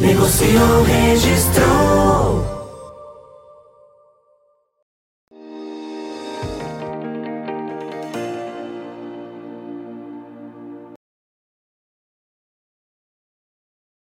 Negociou, registrou.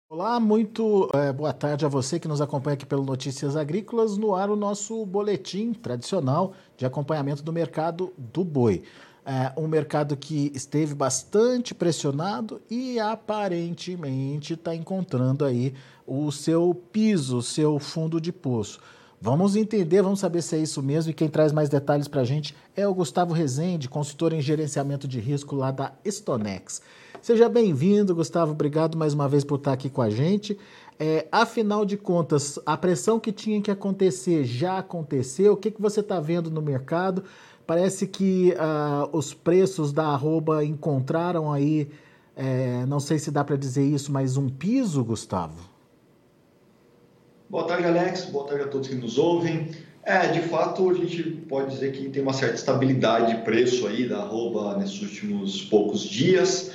Olá, muito é, boa tarde a você que nos acompanha aqui pelo Notícias Agrícolas. No ar, o nosso boletim tradicional de acompanhamento do mercado do boi é, um mercado que esteve bastante pressionado e aparentemente está encontrando aí o seu piso, o seu fundo de poço. Vamos entender, vamos saber se é isso mesmo. E quem traz mais detalhes para a gente é o Gustavo Rezende, consultor em gerenciamento de risco lá da Stonex. Seja bem-vindo, Gustavo. Obrigado mais uma vez por estar aqui com a gente. É, afinal de contas, a pressão que tinha que acontecer já aconteceu. O que, que você está vendo no mercado? Parece que uh, os preços da arroba encontraram aí, é, não sei se dá para dizer isso, mas um piso, Gustavo? Boa tarde, Alex. Boa tarde a todos que nos ouvem. É, de fato, a gente pode dizer que tem uma certa estabilidade de preço aí da arroba nesses últimos poucos dias.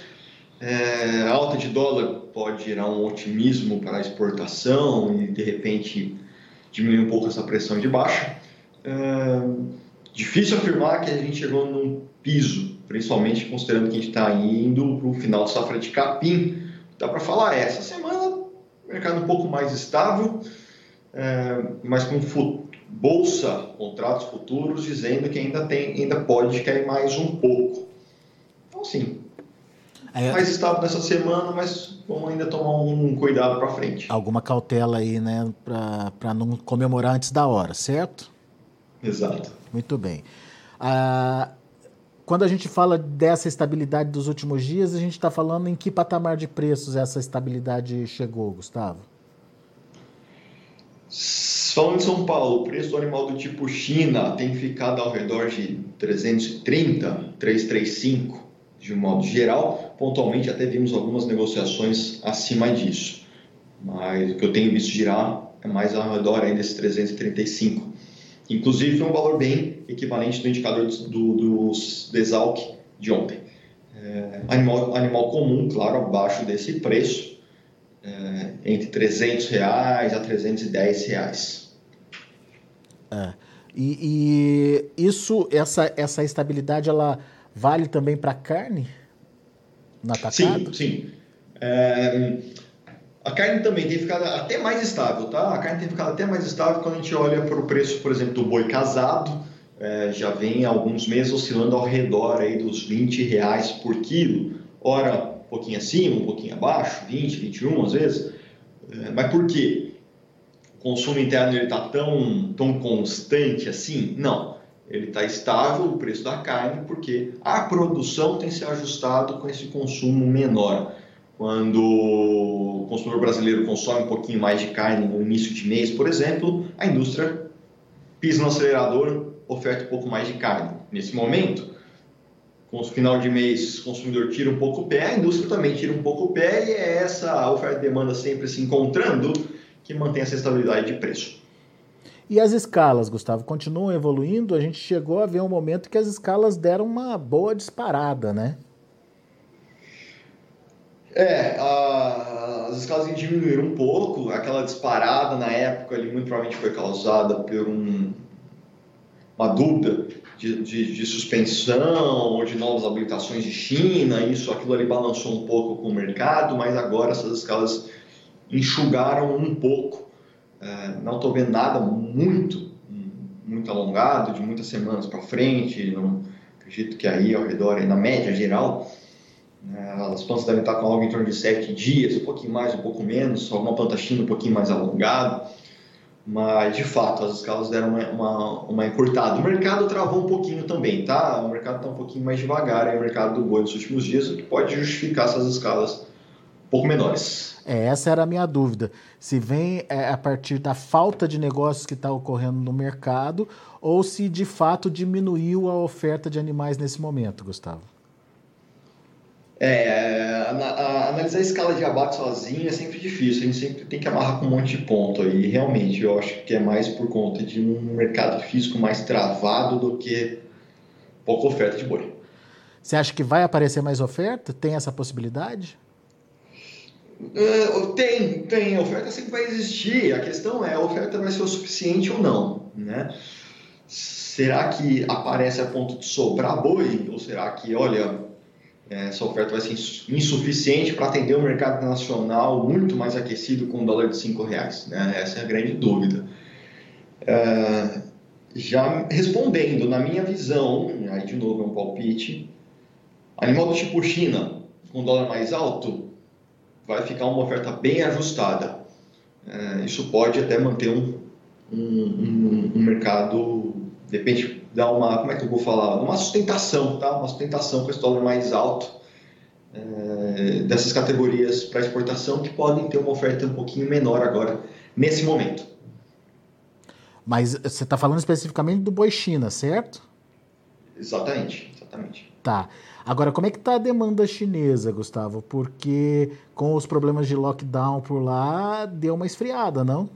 É, a alta de dólar pode gerar um otimismo para a exportação e, de repente, diminuir um pouco essa pressão de baixa. É, difícil afirmar que a gente chegou num piso, principalmente considerando que a gente está indo para o final de safra de capim. Dá para falar, essa semana mercado um pouco mais estável, é, mas com bolsa, contratos futuros dizendo que ainda tem, ainda pode cair mais um pouco. Então, sim, mais estável nessa semana, mas vamos ainda tomar um cuidado para frente. Alguma cautela aí, né, para não comemorar antes da hora, certo? Exato. Muito bem. Ah, quando a gente fala dessa estabilidade dos últimos dias, a gente está falando em que patamar de preços essa estabilidade chegou, Gustavo? Falando em São Paulo, o preço do animal do tipo China tem ficado ao redor de 330, 335 de um modo geral. Pontualmente até vimos algumas negociações acima disso. Mas o que eu tenho visto girar é mais ao redor ainda desses 335. Inclusive, foi um valor bem equivalente do indicador do, do, Desalc de ontem. É, animal, animal comum, claro, abaixo desse preço, é, entre 300 reais a 310 reais. É. E, e, isso, essa, essa estabilidade, ela vale também para carne? Na Sim, sim. É, a carne também tem ficado até mais estável, tá? A carne tem ficado até mais estável quando a gente olha para o preço, por exemplo, do boi casado, é, já vem alguns meses oscilando ao redor aí dos 20 reais por quilo. Ora, um pouquinho acima, um pouquinho abaixo, 20, 21 às vezes. É, mas por quê? O consumo interno está tão, tão constante assim? Não. Ele está estável, o preço da carne, porque a produção tem se ajustado com esse consumo menor. Quando o consumidor brasileiro consome um pouquinho mais de carne no início de mês, por exemplo, a indústria pisa no acelerador, oferta um pouco mais de carne. Nesse momento, com o final de mês, o consumidor tira um pouco o pé, a indústria também tira um pouco o pé, e é essa oferta e demanda sempre se encontrando que mantém essa estabilidade de preço. E as escalas, Gustavo, continuam evoluindo? A gente chegou a ver um momento que as escalas deram uma boa disparada, né? É, a, as escalas diminuíram um pouco. Aquela disparada na época ali muito provavelmente foi causada por um, uma dúvida de, de, de, suspensão ou de novas habilitações de China. Isso, aquilo ali balançou um pouco com o mercado, mas agora essas escalas enxugaram um pouco. É, não estou vendo nada muito, muito alongado, de muitas semanas para frente. Não acredito que aí ao redor, aí, na média geral? As plantas devem estar com algo em torno de sete dias, um pouquinho mais, um pouco menos, alguma planta china um pouquinho mais alongada, mas de fato as escalas deram uma, uma, uma encurtada. O mercado travou um pouquinho também, tá? O mercado está um pouquinho mais devagar aí, o mercado do boi nos últimos dias, o que pode justificar essas escalas pouco menores. É, essa era a minha dúvida. Se vem é, a partir da falta de negócios que está ocorrendo no mercado ou se de fato diminuiu a oferta de animais nesse momento, Gustavo. É, a, a, analisar a escala de abate sozinho é sempre difícil, a gente sempre tem que amarrar com um monte de ponto aí. Realmente, eu acho que é mais por conta de um mercado físico mais travado do que pouca oferta de boi. Você acha que vai aparecer mais oferta? Tem essa possibilidade? Uh, tem, tem. A oferta sempre vai existir. A questão é, a oferta vai ser o suficiente ou não, né? Será que aparece a ponto de sobrar boi? Ou será que, olha, essa oferta vai ser insuficiente para atender o mercado nacional muito mais aquecido com um dólar de cinco reais? Né? Essa é a grande dúvida. Uh, já respondendo, na minha visão, aí de novo é um palpite, animal do tipo China, com dólar mais alto, vai ficar uma oferta bem ajustada. É, isso pode até manter um, um, um, mercado, de repente, dar uma, como é que eu vou falar? Uma sustentação, tá? Uma sustentação com esse dólar mais alto é, dessas categorias para exportação que podem ter uma oferta um pouquinho menor agora, nesse momento. Mas você está falando especificamente do boi China, certo? Exatamente, exatamente. Tá. Agora, como é que está a demanda chinesa, Gustavo? Porque com os problemas de lockdown por lá, deu uma esfriada, não?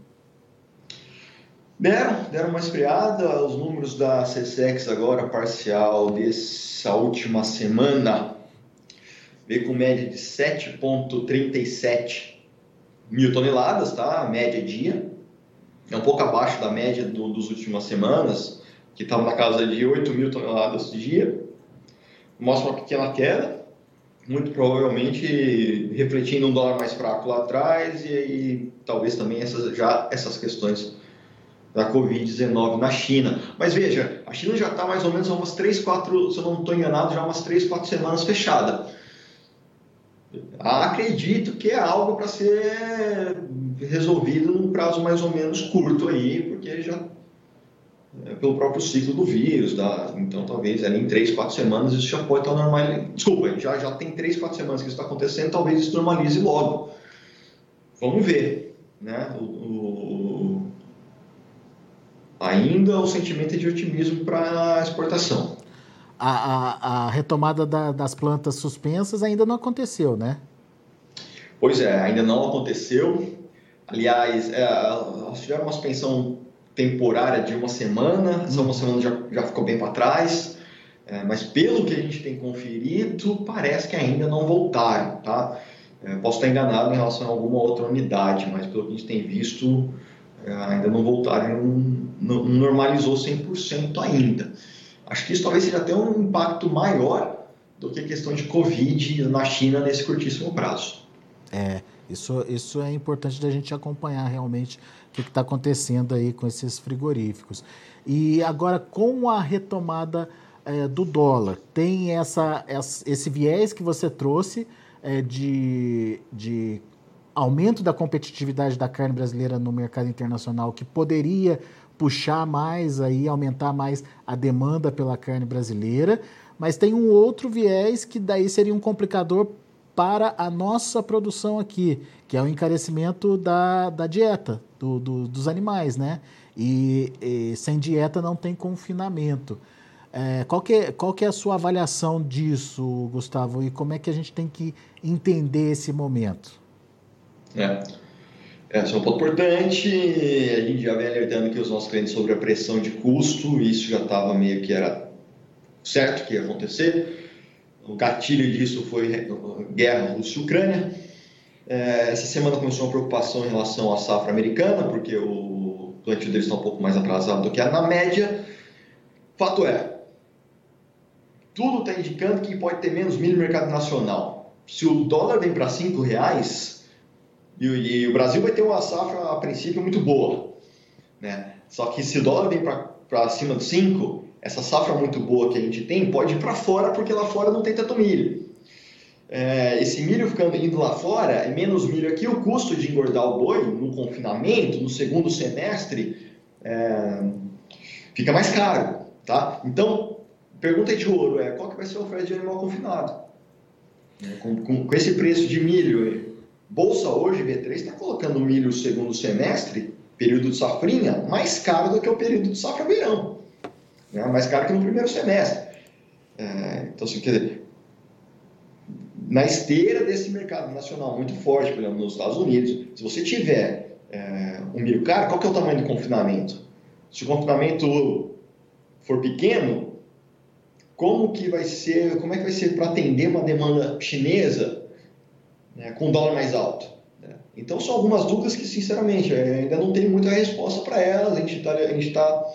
Deram, deram uma esfriada. Os números da CSEX agora, parcial dessa última semana, veio com média de 7,37 mil toneladas, tá? Média dia. É um pouco abaixo da média do, dos últimas semanas, que estava na casa de 8 mil toneladas dia mostra uma pequena queda, muito provavelmente refletindo um dólar mais fraco lá atrás e, e talvez também essas, já essas questões da Covid-19 na China. Mas veja, a China já está mais ou menos umas 3, 4, se eu não estou enganado, já umas 3, 4 semanas fechada. Acredito que é algo para ser resolvido num prazo mais ou menos curto aí, porque já é, pelo próprio ciclo do vírus, da, então talvez ali em três, quatro semanas isso já pode estar normal. Desculpa, já, já tem três, quatro semanas que isso está acontecendo, talvez isso normalize logo. Vamos ver, né? O, o, ainda o sentimento é de otimismo para a exportação. A, a, a retomada da, das plantas suspensas ainda não aconteceu, né? Pois é, ainda não aconteceu. Aliás, é, nós tivemos uma suspensão temporária de uma semana, essa uma semana já, já ficou bem para trás, é, mas pelo que a gente tem conferido, parece que ainda não voltaram, tá? É, posso estar enganado em relação a alguma outra unidade, mas pelo que a gente tem visto, ainda não voltaram, não, normalizou 100% ainda. Acho que isso talvez seja até um impacto maior do que a questão de Covid na China nesse curtíssimo prazo. É, isso, isso é importante da gente acompanhar realmente o que está acontecendo aí com esses frigoríficos. E agora, com a retomada é, do dólar, tem essa, esse viés que você trouxe é, de, de aumento da competitividade da carne brasileira no mercado internacional, que poderia puxar mais aí, aumentar mais a demanda pela carne brasileira, mas tem um outro viés que daí seria um complicador para a nossa produção aqui, que é o encarecimento da, da dieta do, do, dos animais, né? E, e, sem dieta não tem confinamento. É, qual, que é, qual que é a sua avaliação disso, Gustavo? E como é que a gente tem que entender esse momento? É. Esse é um ponto importante. A gente já vem alertando que os nossos clientes sobre a pressão de custo. Isso já estava meio que era certo que ia acontecer. O gatilho disso foi guerra Rússia-Ucrânia. É, essa semana começou uma preocupação em relação à safra americana, porque o plantio deles está um pouco mais atrasado do que a na média. Fato é, tudo está indicando que pode ter menos milho no mercado nacional. Se o dólar vem para cinco reais e, e, o Brasil vai ter uma safra a princípio muito boa, né? Só que se o dólar vem para acima de 5, essa safra muito boa que a gente tem pode ir para fora porque lá fora não tem tanto milho. É, esse milho ficando indo lá fora, é menos milho aqui, o custo de engordar o boi no confinamento, no segundo semestre, é, fica mais caro, tá? Então, pergunta de ouro é, qual que vai ser a oferta de animal confinado? Com, com, com, esse preço de milho, Bolsa hoje, B3, está colocando milho segundo semestre, período de safrinha, mais caro do que o período de safra verão. Né? Mais caro que no primeiro semestre. É, então, assim, quer dizer, na esteira desse mercado nacional muito forte, por exemplo, nos Estados Unidos, se você tiver é, um milho caro, qual que é o tamanho do confinamento? Se o confinamento for pequeno, como que vai ser, como é que vai ser para atender uma demanda chinesa né, com dólar mais alto? Né? Então são algumas dúvidas que sinceramente é, ainda não tem muita resposta para elas. A gente está tá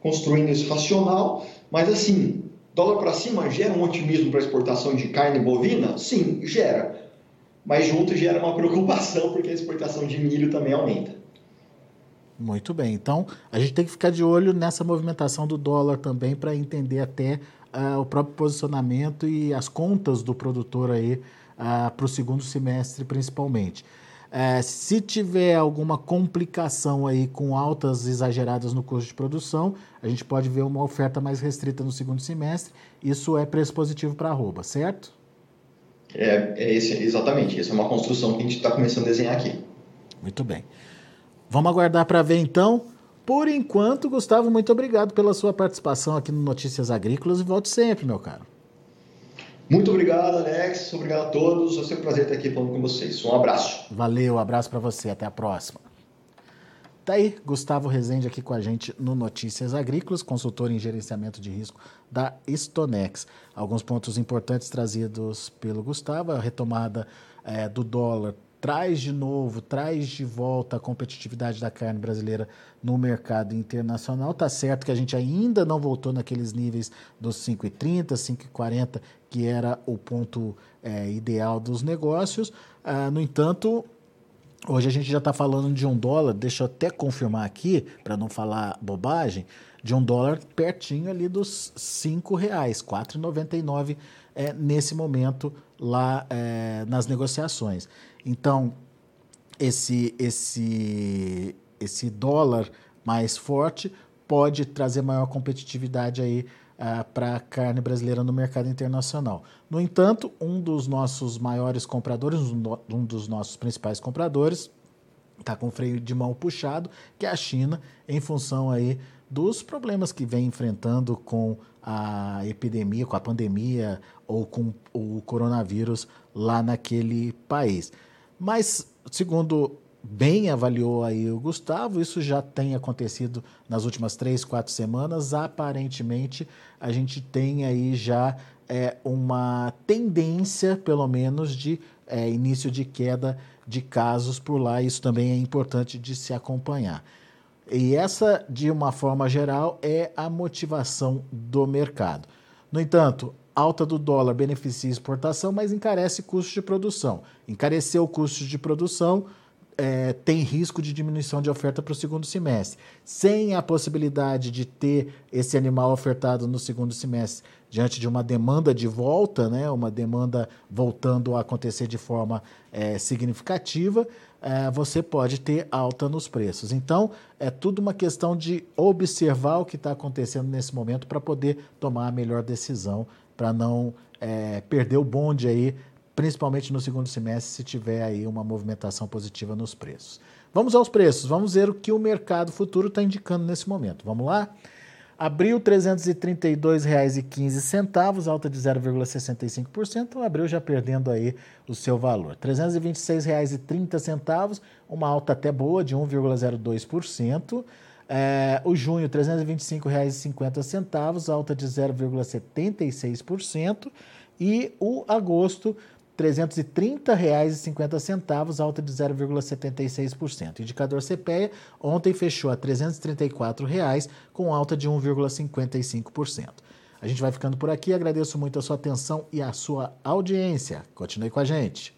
construindo isso racional, mas assim dólar para cima gera um otimismo para exportação de carne bovina? Sim, gera. Mas junto gera uma preocupação porque a exportação de milho também aumenta. Muito bem. Então, a gente tem que ficar de olho nessa movimentação do dólar também para entender até uh, o próprio posicionamento e as contas do produtor aí ah, para o segundo semestre, principalmente. Uh, se tiver alguma complicação aí com altas exageradas no custo de produção, a gente pode ver uma oferta mais restrita no segundo semestre. Isso é preço positivo para a arroba, certo? É, é esse, exatamente. Essa é uma construção que a gente está começando a desenhar aqui. Muito bem. Vamos aguardar para ver então. Por enquanto, Gustavo, muito obrigado pela sua participação aqui no Notícias Agrícolas e volte sempre, meu caro. Muito obrigado, Alex. Obrigado a todos. É sempre um prazer estar aqui falando com vocês. Um abraço. Valeu, um abraço para você. Até a próxima. Tá aí, Gustavo Rezende aqui com a gente no Notícias Agrícolas, consultor em gerenciamento de risco da Stonex. Alguns pontos importantes trazidos pelo Gustavo, a retomada é, do dólar traz de novo, traz de volta a competitividade da carne brasileira no mercado internacional. Tá certo que a gente ainda não voltou naqueles níveis dos 5,30, 5,40, que era o ponto é, ideal dos negócios. Ah, no entanto, hoje a gente já está falando de um dólar, deixa eu até confirmar aqui, para não falar bobagem, de um dólar pertinho ali dos R$ reais, 4,99 é, nesse momento lá é, nas negociações. Então, esse, esse, esse dólar mais forte pode trazer maior competitividade aí uh, para a carne brasileira no mercado internacional. No entanto, um dos nossos maiores compradores, um dos nossos principais compradores, está com freio de mão puxado, que é a China, em função aí dos problemas que vem enfrentando com a epidemia, com a pandemia ou com o coronavírus lá naquele país. Mas, segundo bem avaliou aí o Gustavo, isso já tem acontecido nas últimas três, quatro semanas. Aparentemente, a gente tem aí já é, uma tendência, pelo menos, de é, início de queda de casos por lá. Isso também é importante de se acompanhar. E essa, de uma forma geral, é a motivação do mercado. No entanto, alta do dólar beneficia exportação, mas encarece custos de produção. Encarecer o custo de produção é, tem risco de diminuição de oferta para o segundo semestre. Sem a possibilidade de ter esse animal ofertado no segundo semestre diante de uma demanda de volta, né, uma demanda voltando a acontecer de forma é, significativa, é, você pode ter alta nos preços. Então, é tudo uma questão de observar o que está acontecendo nesse momento para poder tomar a melhor decisão para não é, perder o bonde aí, principalmente no segundo semestre, se tiver aí uma movimentação positiva nos preços. Vamos aos preços, vamos ver o que o mercado futuro está indicando nesse momento. Vamos lá? Abril R$ 332,15, alta de 0,65%, abril já perdendo aí o seu valor. R$ 326,30, uma alta até boa de 1,02%. É, o junho, R$ 325,50, alta de 0,76%. E o agosto, R$ 330,50, alta de 0,76%. Indicador CPEA ontem fechou a 334 reais, com alta de 1,55%. A gente vai ficando por aqui. Agradeço muito a sua atenção e a sua audiência. Continue com a gente.